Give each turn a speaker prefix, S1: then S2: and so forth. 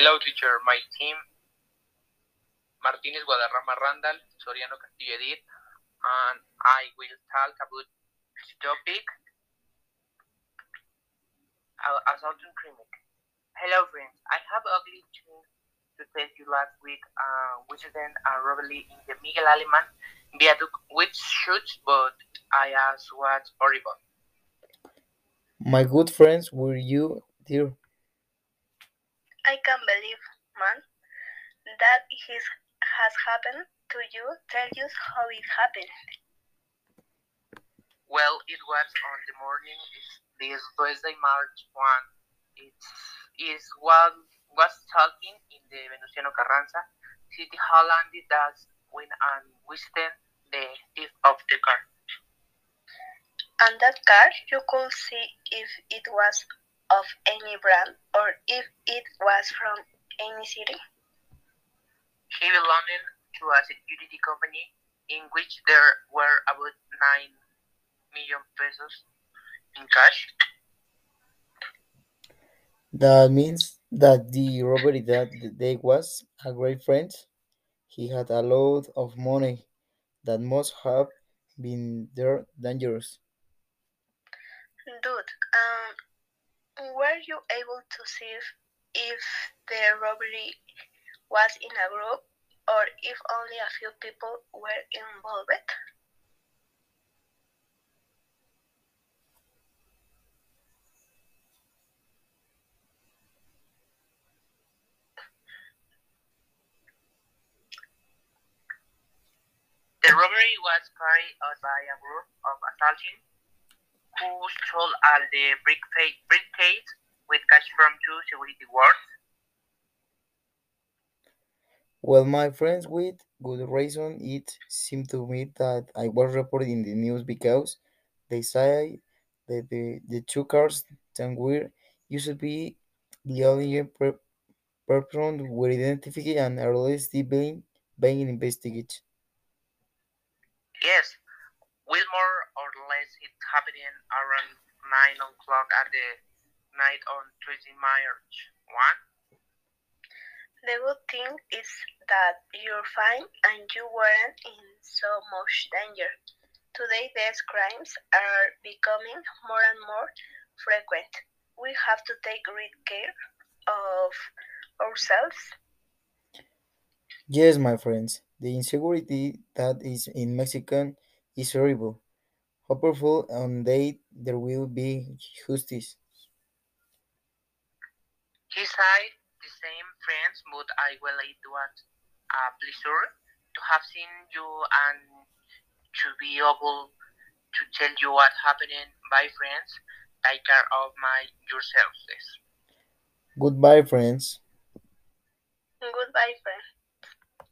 S1: Hello, teacher. My team, Martinez Guadarrama Randal, Soriano Castillo Edith, and I will talk about this topic, uh, assault on criminal. Hello, friends. I have ugly news to tell you last week, uh, which then a robbery in the Miguel Aleman viaduct with shoots, but I as was horrible.
S2: My good friends, were you there?
S3: I can't believe, man, that his has happened to you. Tell us how it happened.
S1: Well, it was on the morning this Thursday, March 1. It is what was talking in the Venustiano Carranza City Hall and that's when and witnessed the thief of the car.
S3: And that car, you could see if it was of any brand or if it was from any city.
S1: He belonged to a security company in which there were about 9 million pesos in cash.
S2: That means that the robbery that day was a great friend. He had a lot of money that must have been there dangerous.
S3: Dude, um, were you able to see if, the robbery was in a group or if only a few people were involved?
S1: The robbery was carried out by a group of assaulting who stole all the briefcase with cash from two security guards.
S2: Well, my friends, with good reason, it seemed to me that I was reported in the news because they say that the, the two cars that were used to be the only per- person were identified and are still being, being investigated.
S1: Yes, with more or less it happening around 9 o'clock at the night on Tuesday, March 1.
S3: The good thing is that you're fine and you weren't in so much danger. Today, these crimes are becoming more and more frequent. We have to take great care of ourselves.
S2: Yes, my friends, the insecurity that is in Mexico is horrible. Hopeful on day there will be justice.
S1: He said the same friends, but I will it was a pleasure to have seen you and to be able to tell you what happening. Bye, friends. Take care of my yourselves.
S2: Goodbye, friends.
S3: Goodbye, friends.